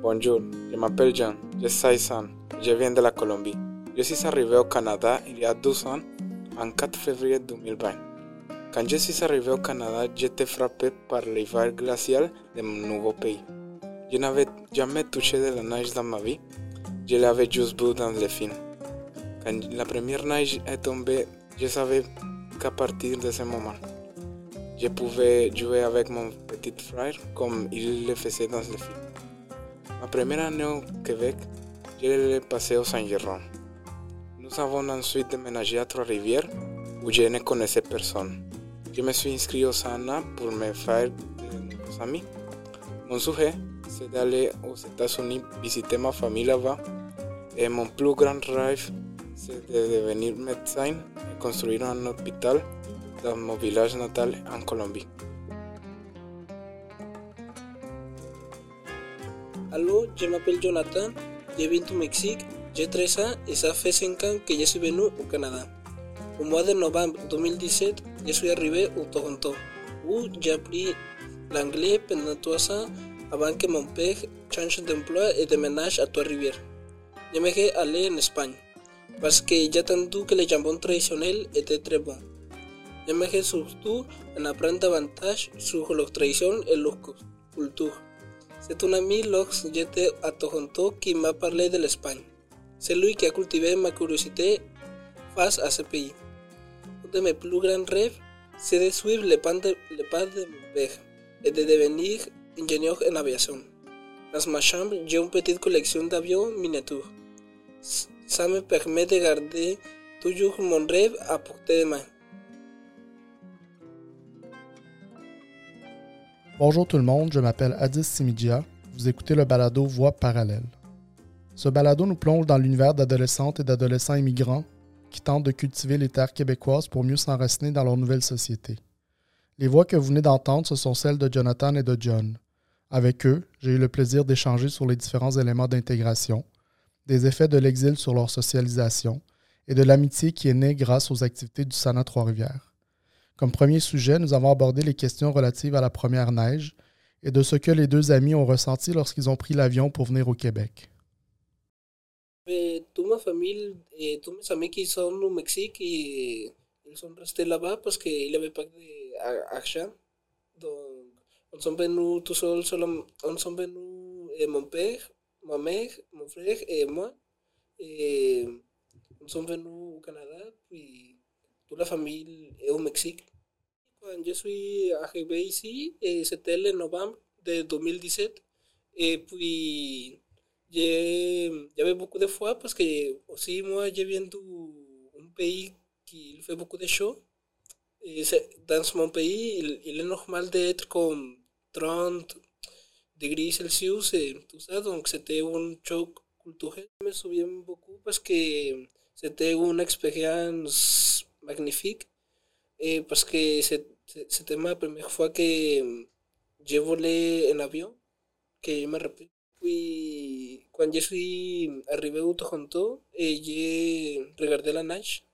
Bonjour, je m'appelle John, j'ai 16 ans, je viens de la Colombie. Je suis arrivé au Canada il y a 12 ans, en 4 février 2020. Quand je suis arrivé au Canada, j'étais frappé par l'hiver glacial de mon nouveau pays. Je n'avais jamais touché de la neige dans ma vie, je l'avais juste vu dans les films. Quand la première neige est tombée, je savais qu'à partir de ce moment, je pouvais jouer avec mon petit frère comme il le faisait dans les films. Ma première année au Québec, je l'ai passée au Saint-Géron. Nous avons ensuite déménagé à Trois-Rivières où je ne connaissais personne. Je me suis inscrit au SANA pour me faire de nouveaux amis. Mon souhait, c'est d'aller aux États-Unis visiter ma famille là-bas. Et mon plus grand rêve, de devenir médecin et construire un hôpital dans mon village natal en Colombie. Allô, je m'appelle Jonathan, je viens du Mexique, j'ai 13 ans et ça fait 5 ans que je suis venu au Canada. Au mois de novembre 2017, je suis arrivé au Toronto, où j'ai appris l'anglais pendant 3 ans avant que mon père change d'emploi et déménage à Trois-Rivières. J'aimerais aller en Espagne, parce que j'ai entendu que le jambon traditionnel était très bon. J'aimerais surtout en apprendre davantage sur leurs traditions et leur culture. C'est un ami lorsque j'étais à Toronto qui m'a parlé de l'Espagne. C'est lui qui a cultivé ma curiosité face à ce pays. Un de mes plus grands rêves, c'est de suivre les pas de, les pas de père et de devenir ingénieur en aviation. Dans ma chambre, j'ai une petite collection d'avions miniatures. Ça me permet de garder toujours mon rêve à portée de main. Bonjour tout le monde, je m'appelle Adis Simidia. Vous écoutez le balado Voix parallèle. Ce balado nous plonge dans l'univers d'adolescentes et d'adolescents immigrants qui tentent de cultiver les terres québécoises pour mieux s'enraciner dans leur nouvelle société. Les voix que vous venez d'entendre, ce sont celles de Jonathan et de John. Avec eux, j'ai eu le plaisir d'échanger sur les différents éléments d'intégration, des effets de l'exil sur leur socialisation et de l'amitié qui est née grâce aux activités du Sana Trois-Rivières. Comme premier sujet, nous avons abordé les questions relatives à la première neige et de ce que les deux amis ont ressenti lorsqu'ils ont pris l'avion pour venir au Québec. Mais toute ma famille et tous mes amis qui sont au Mexique, ils, sont restés là-bas parce qu'il n'y avait pas d'argent. Donc, on sont venus tout seuls, on sont venus et mon père, ma mère, mon frère et moi. Et on sont venus au Canada, puis toute la famille est au Mexique. Quand je suis arrivé ici, c'était le novembre de 2017. Et puis, j'avais beaucoup de fois parce que aussi moi, je viens d'un pays qui fait beaucoup de chaud. Et dans mon pays, il, il est normal d'être comme 30 degrés Celsius et tout ça. Donc, c'était un choc culturel. Je me souviens beaucoup parce que c'était une expérience magnifique. Et parce que c'était ma première fois que je volé en avion, que me rappelle. Puis, quand je suis arrivé au Toronto, et j'ai regardé la neige.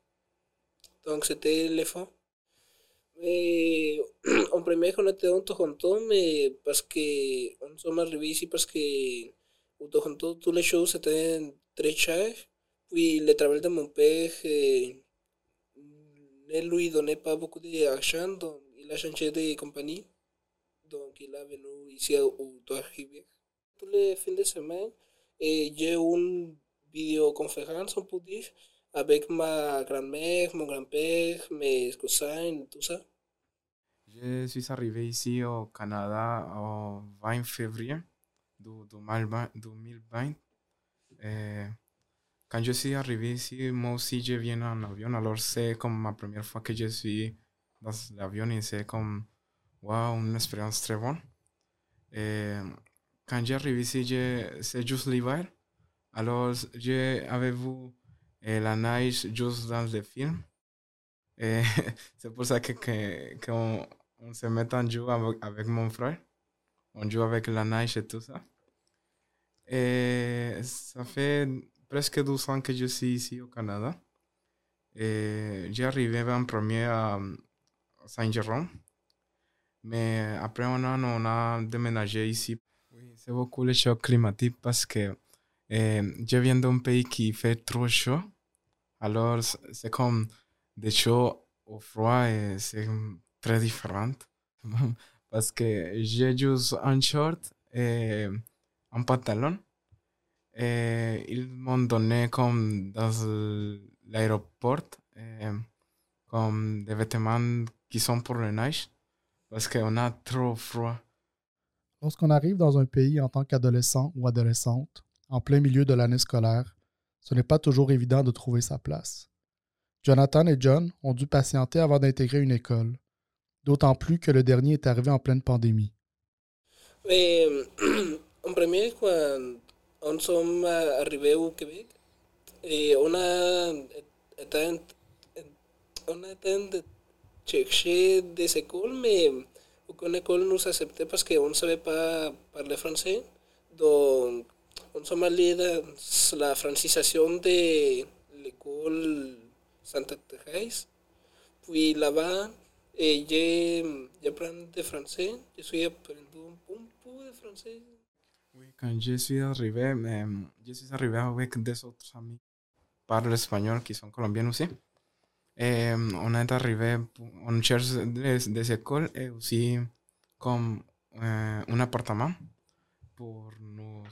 Donc, c'était le fond. Et en premier, on était au Toronto, mais parce que on sommes arrivés ici parce que au Toronto, tous les choses étaient très chers. Puis, le travail de mon père, eh, ne lui donnait pas beaucoup d'argent, donc il a changé de compagnie. Donc, il est venu ici au Trois-Rivières. Tous les fins de semaine, et j'ai une vidéoconférence, on peut dire, avec ma grand-mère, mon grand-père, mes cousins, tout ça. Je suis arrivé ici au Canada au 20 février de 2020. Et quand je suis arrivé ici, moi aussi je viens en avion, alors c'est comme ma première fois que je suis dans l'avion et c'est comme, wow, une expérience très bonne. Et quand j'arrive ici, c'est juste l'hiver. Alors, j'avais vu eh, la neige juste dans le film. Et c'est pour que, que, que on, se met en jeu avec, mon frère. On joue avec la neige et tout ça. Et ça fait presque 12 ans que je suis ici au Canada. Et arrivé en premier à, Saint-Jérôme. Mais après, on a, on a déménagé ici. Oui, c'est beaucoup le choc climatique parce que euh, je viens d'un pays qui fait trop chaud. Alors, c'est comme des chaud au froid et c'est très différent. parce que j'ai juste un short et un pantalon. Et ils m'ont donné comme dans l'aéroport euh, comme des vêtements qui sont pour le neige parce qu'on a trop froid. Lorsqu'on arrive dans un pays en tant qu'adolescent ou adolescente, en plein milieu de l'année scolaire, ce n'est pas toujours évident de trouver sa place. Jonathan et John ont dû patienter avant d'intégrer une école, d'autant plus que le dernier est arrivé en pleine pandémie. En premier, quand on sommes arrivés au Québec, et on a été, on a été chercher des écoles, mais aucune école nous acceptait parce qu'on ne savait pas parler français. Donc, on s'est allé dans la francisation de l'école Santa Thérèse. Puis là-bas, j'ai appris de français. Je suis appris un, peu de français. Oui, quand je suis arrivé, je suis arrivé avec des autres amis parlent espagnol, qui sont colombiens aussi. Et on est arrivé, on cherche des, des écoles et aussi comme euh, un appartement pour nous,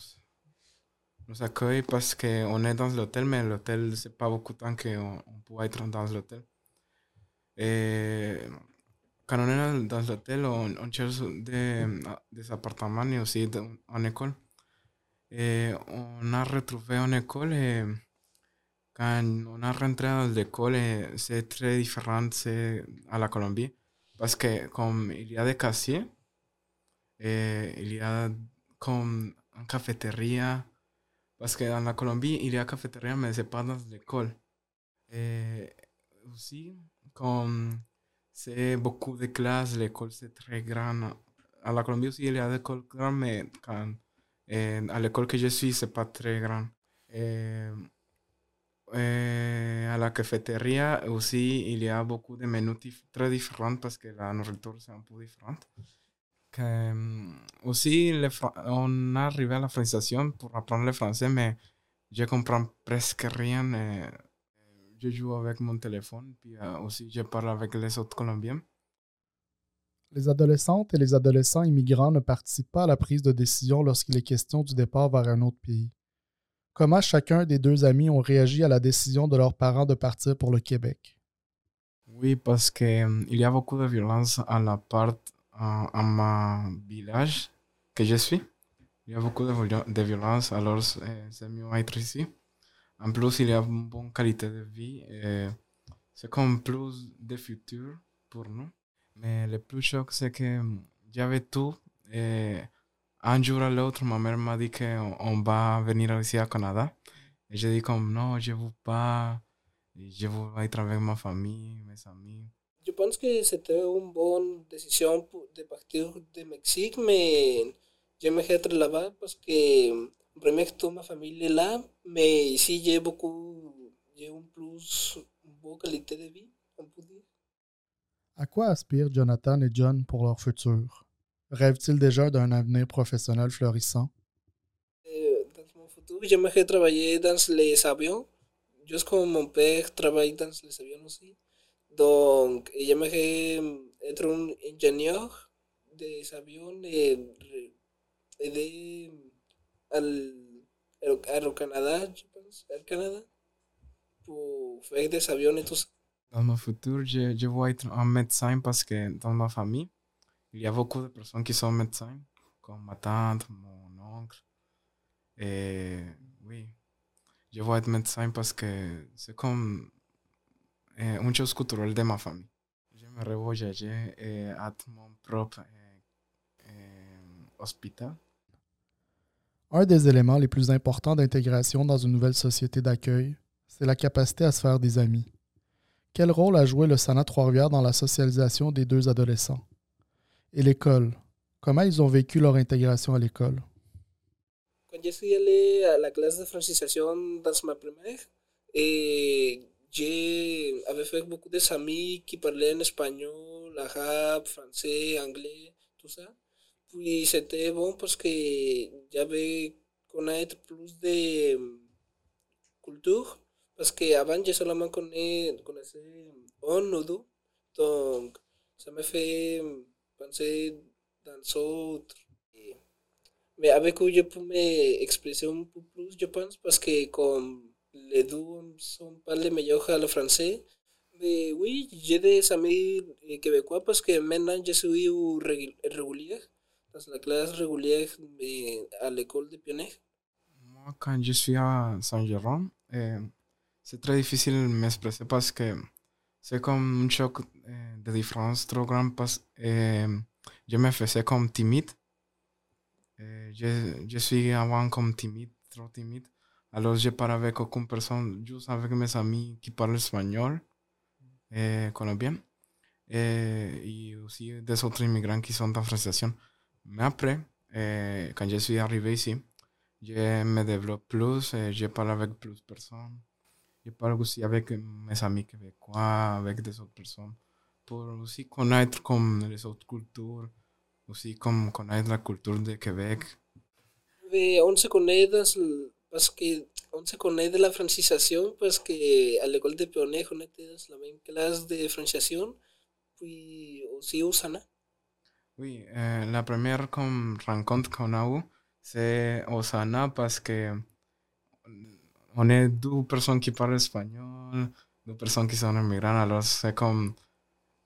nous accueillir parce qu'on est dans l'hôtel, mais l'hôtel, c'est pas beaucoup de temps qu'on on peut être dans l'hôtel. Et quand on est dans l'hôtel, on, on, cherche des, des appartements et aussi une école. Et on a retrouvé une école et quand on a rentré dans l'école, c'est très différent à la Colombie. Parce que comme il y a des casiers, et il y a comme une cafétéria. Parce que dans la Colombie, il y a cafétéria, mais c'est pas dans l'école. Et aussi, comme c'est beaucoup de classes, l'école c'est très grande. À la Colombie aussi, il y a des écoles grandes, mais quand, à l'école que je suis, c'est pas très grand. Eh, à la cafétéria aussi, il y a beaucoup de menus très différents parce que la nourriture c'est un peu différente. Que, aussi, le, on est arrivé à la franchisation pour apprendre le français, mais je comprends presque rien. Je joue avec mon téléphone, puis aussi je parle avec les autres Colombiens. Les adolescentes et les adolescents immigrants ne participent pas à la prise de décision lorsqu'il est question du départ vers un autre pays. Comment chacun des deux amis ont réagi à la décision de leurs parents de partir pour le Québec? Oui, parce qu'il y a beaucoup de violence à la part à, mon village que je suis. Il y a beaucoup de, de violence, alors c'est mieux être ici. En plus, il y a une bonne qualité de vie. C'est comme plus de futur pour nous. Mais le plus choc, c'est que j'avais tout. Et un jour à l'autre, ma mère m'a dit qu'on va venir ici à Canada. Et j'ai dit comme non, je ne veux pas. Je veux être avec ma famille, mes amis. Je pense que c'était une bonne décision de partir de Mexique, mais je me là-bas parce que, premier toute ma famille est là, mais ici j'ai beaucoup, j'ai un plus, une bonne qualité de vie, on peut dire. À quoi aspirent Jonathan et John pour leur futur? Rêvent-ils déjà d'un avenir professionnel florissant? Euh, dans mon futur, j'aimerais travailler dans les avions, juste comme mon père travaille dans les avions aussi. Donc, j'aimerais être un ingénieur des avions et aider al, al Canada, je pense, al Canada, pour faire des avions et tout ça. Dans mon futur, je, je veux être un médecin parce que dans ma famille, il y a beaucoup de personnes qui sont médecins, comme ma tante, mon oncle. Et oui, je veux être médecin parce que c'est comme eh, une chose culturelle de ma famille. J'aimerais voyager et être mon propre eh, eh, hôpital. Un des éléments les plus importants d'intégration dans une nouvelle société d'accueil, c'est la capacité à se faire des amis. Quel rôle a joué le Sana Trois-Rivières dans la socialisation des deux adolescents? Et l'école, comment ils ont vécu leur intégration à l'école? Quand je suis allé à la classe de francisation dans ma primaire, et j'avais fait beaucoup d'amis qui parlaient en espagnol l'arabe, français, anglais, tout ça. Puis c'était bon parce que j'avais connaître plus de culture. Parce qu'avant, je seulement connais, connaissais un ou deux. Donc, ça me fait penser dans autres. Mais avec eux, je peux m'exprimer un peu plus, je pense, parce que comme les deux sont pas les meilleurs à le français, mais oui, j'ai des amis québécois parce que maintenant je suis régulier, dans la classe régulière à l'école de Pionnier. Moi, quand je suis à Saint-Jérôme, eh, c'est très difficile de que c'est comme un choc eh, de différence trop grand eh, me faisais comme timide. je, je suis avant comme timide, trop timide. Alors je parle avec aucune personne, juste avec mes amis qui parlent espagnol, eh, et aussi des autres immigrants qui sont en. Mais après, quand je suis arrivé ici, me développe plus, je parle avec plus de personnes. Je parle aussi avec mes amis québécois, avec des autres personnes, pour aussi connaître comme les autres cultures, aussi comme la culture de Québec. Et on se connaît parce que on se connaît de la francisación, parce que à l'école de Pionnier, on était dans la même classe de francisación, puis aussi. Oui, euh, la première comme rencontre qu'on a eue, c'est Osana parce que on est deux personnes qui parlent espagnol, deux personnes qui sont immigrantes, alors c'est comme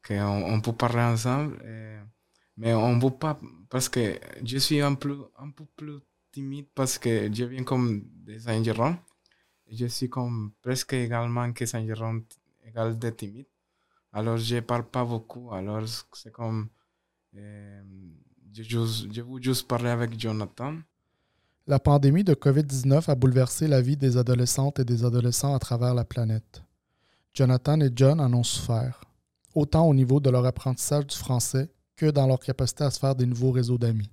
qu'on on peut parler ensemble, et, mais on ne peut pas, parce que je suis un, plus, un peu plus timide parce que je viens comme de Saint-Jérôme, je suis comme presque également que Saint-Jérôme, égal de timide, alors je ne parle pas beaucoup, alors c'est comme, je, je veux juste parler avec Jonathan, La pandémie de COVID-19 a bouleversé la vie des adolescentes et des adolescents à travers la planète. Jonathan et John en ont souffert, autant au niveau de leur apprentissage du français que dans leur capacité à se faire des nouveaux réseaux d'amis.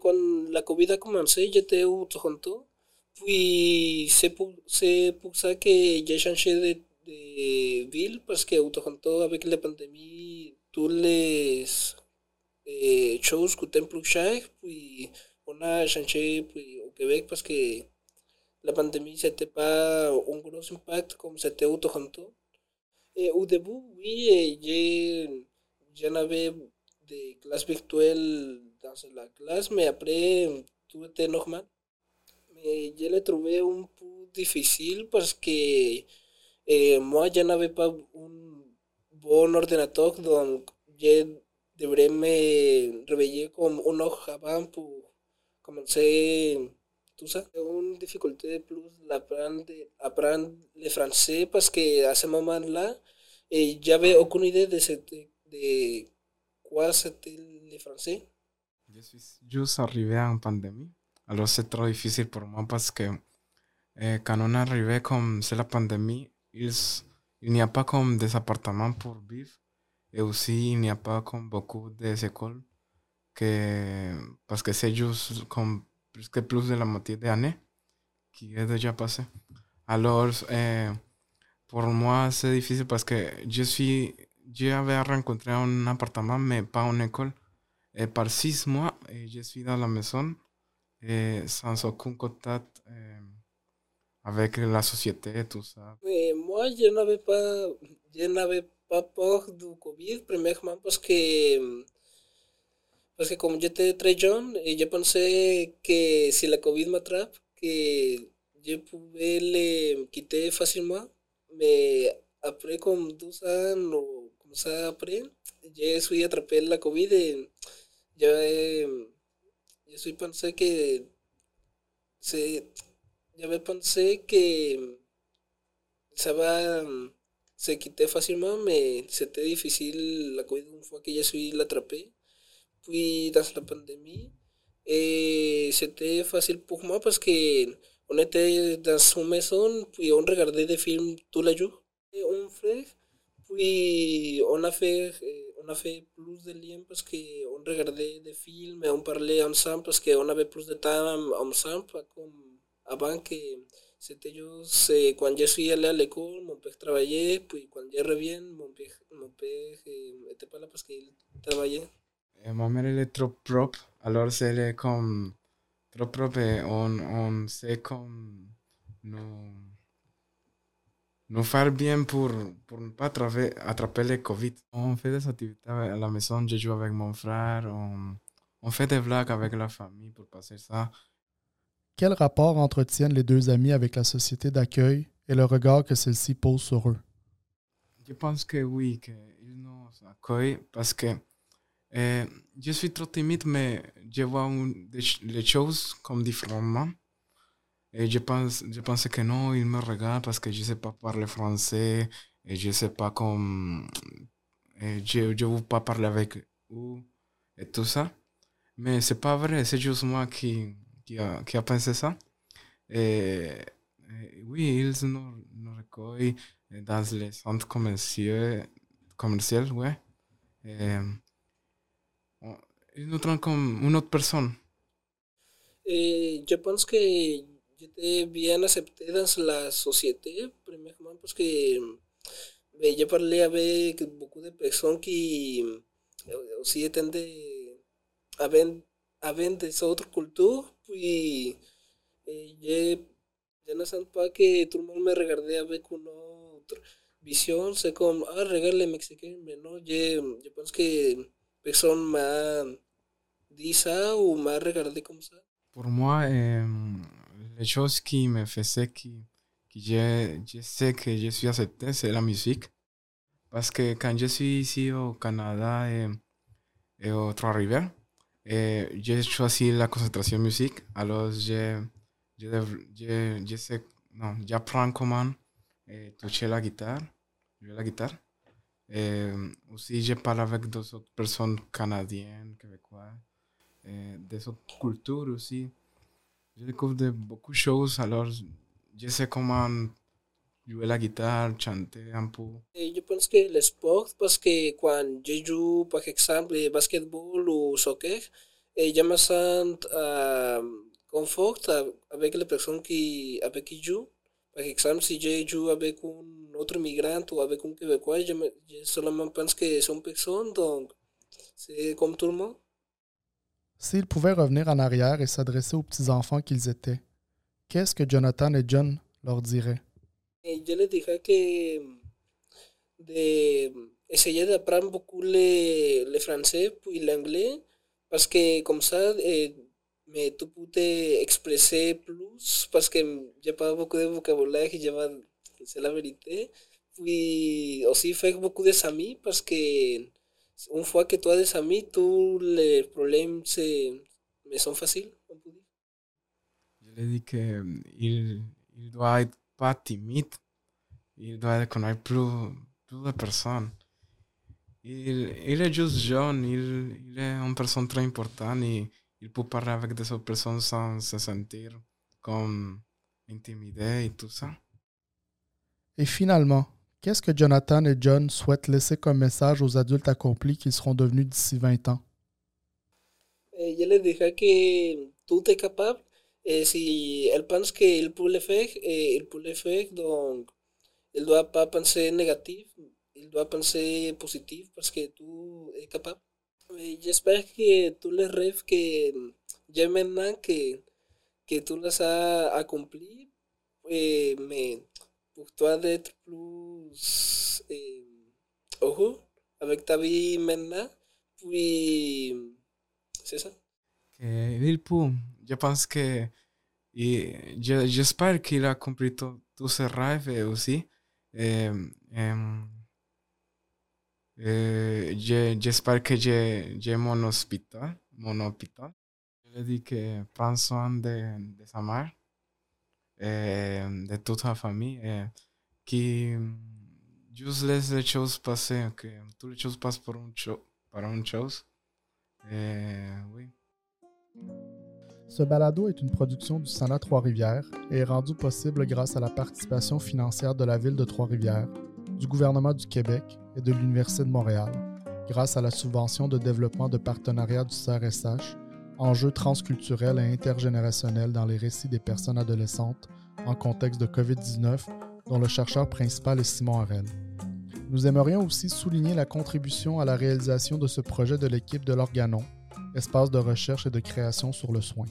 Quand la COVID a commencé, j'étais au Toronto. Puis c'est pour, pour, ça que j'ai changé de, de, ville, parce qu'au Toronto, avec la pandémie, toutes les eh, choses coûtaient plus cher. Puis on a changé puis, au Québec parce que la pandémie, c'était pas un gros impact comme c'était au Toronto. Et au début, oui, j'en avais des classes virtuelles dans la classe, mais après, tout était normal. Mais je l'ai trouvé un peu difficile parce que eh, moi, je n'avais pas un bon ordinateur, donc je devrais me réveiller comme une heure avant pour commencé tout ça. Une difficulté plus d'apprendre le français parce qu'à ce moment-là, j'avais aucune idée de, de quoi c'était le français. Je suis juste arrivé en pandémie. Alors c'est trop difficile pour moi parce que eh, quand arrivé comme c'est la pandémie, il, il n'y a pas comme des appartements pour vivre et aussi il n'y a pas comme beaucoup d'écoles que parce que c'est juste comme plus que plus de la moitié d'année qui est déjà passé. Alors, eh, pour moi, c'est difficile parce que je suis, j'avais rencontré un appartement, mais pas une école. Et par six mois, et je suis dans la maison sans aucun contact eh, avec la société, tout ça. Mais moi, je n'avais pas, je n'avais pas peur du Covid, premièrement parce que Parce que como yo te très jeune, et je pensais que si la COVID m'attrape, que je pouvais le quitter facilement. Mais après, comme deux ans ou comme ça après, je suis attrapé la COVID et je, je suis pensé que c'est, j'avais pensé que ça va se quitter facilement, mais c'était difficile la COVID fois que je suis l'attrapé. Puis dans la pandémie, et c'était facile pour moi parce que on était dans une maison, puis on regardait des films tous les jours. Et un frère, puis on a fait, on a fait plus de liens parce qu'on regardait des films et on parlait ensemble parce qu'on avait plus de temps ensemble, comme avant que c'était juste quand je suis allé à l'école, mon père travaillait, puis quand je reviens, mon père, mon père n'était pas là parce qu'il travaillait. Et ma mère, elle est trop propre. Alors, elle est comme trop propre et on, on sait comme bien pour, pour ne pas attraper, Covid. On fait des activités à la maison, je joue avec mon frère, on, on fait des avec la famille pour passer ça. Quel rapport entretiennent les deux amis avec la société d'accueil et le regard que celle-ci pose sur eux? Je pense que oui, qu'ils nous accueillent parce que eh, je suis trop timide, mais je vois les choses comme différemment. Et je pense, je pense que non, ils me regardent parce que je ne sais pas parler français et je ne sais pas comme. Je ne veux pas parler avec eux et tout ça. Mais c'est pas vrai, c'est juste moi qui, qui, a, qui a pensé ça. Et, et oui, ils nous, nous recueillent dans les centres commerciaux, commerciaux ouais. Et, ils personne. Et je pense que j'étais bien accepté dans la société, premièrement parce que j'ai parlé avec beaucoup de personnes qui aussi étaient de, avaient, avaient des autres cultures, puis je, je ne sens pas que tout le monde me regardait avec une autre vision, c'est comme, ah, regarde les Mexicains, mais non, je, je pense que personne m'a dit ça ou m'a regardé comme ça. Pour moi, euh, les choses qui me faisaient que, que je, je sais que je suis accepté, c'est la musique. Parce que quand je suis ici au Canada et, et aux Trois-Rivières, j'ai choisi la concentration musique. Alors, je, je, je, je sais, non, j'apprends comment toucher la guitare, jouer la guitare. Et aussi, je parle avec d'autres personnes canadiennes, québécoises, et des autres cultures aussi. Je découvre de beaucoup de choses, alors je sais jouer la guitare, chanter un peu. Et je pense que le sport, parce que quand je joue, par exemple, basketball ou soccer, et je me sens euh, confort avec les personnes qui, avec qui je joue. Par exemple, si je joue avec un autre migrant ou avec un Québécois, je, me, je seulement pense que sont personnes, donc c'est comme tout le monde. S'ils pouvaient revenir en arrière et s'adresser aux petits-enfants qu'ils étaient, qu'est-ce que Jonathan et John leur diraient? Et je leur dirais que de essayer d'apprendre beaucoup le, le français puis l'anglais, parce que comme ça, eh, mais tu peux exprimer plus, parce que pas beaucoup de vocabulaire, c'est la vérité. Puis aussi faire beaucoup d'amis, parce que une fois que tu as des amis, tous les se, me sont faciles. Je lui ai dit qu'il il doit être pas timide, il doit connaître plus, plus de personnes. Il, il est juste jeune, il, il est une personne très importante et il peut parler avec des autres personnes sans se sentir comme intimidé et tout ça. Et finalement, Qu'est-ce que Jonathan et John souhaitent laisser comme message aux adultes accomplis qu'ils seront devenus d'ici 20 ans? Je les dirais que tout est capable. Et si elle pense qu'il peut le faire, et il peut le faire. Donc, il ne doit pas penser négatif, il doit penser positif parce que que tous les rêves que j'ai maintenant, que, que tu les as accomplis, eh, mais pour toi d'être plus eh, ojo avec ta vie maintenant. Puis, c'est ça. Que il peut. Je pense que. J'espère qu'il a compris tous ses rêves aussi. Eh, eh, j'espère que j'ai mon hôpital. Mon hôpital. Je lui ai dit que prends soin de, de sa mère. eh, de toute la eh, qui juste laisse les choses passer, que toutes les choses passent pour une, cho par une chose. Et, oui. Ce balado est une production du Sénat Trois-Rivières et est rendu possible grâce à la participation financière de la Ville de Trois-Rivières, du gouvernement du Québec et de l'Université de Montréal, grâce à la subvention de développement de partenariat du CRSH enjeux transculturels et intergénérationnels dans les récits des personnes adolescentes en contexte de COVID-19, dont le chercheur principal est Simon Harel. Nous aimerions aussi souligner la contribution à la réalisation de ce projet de l'équipe de l'Organon, espace de recherche et de création sur le soin.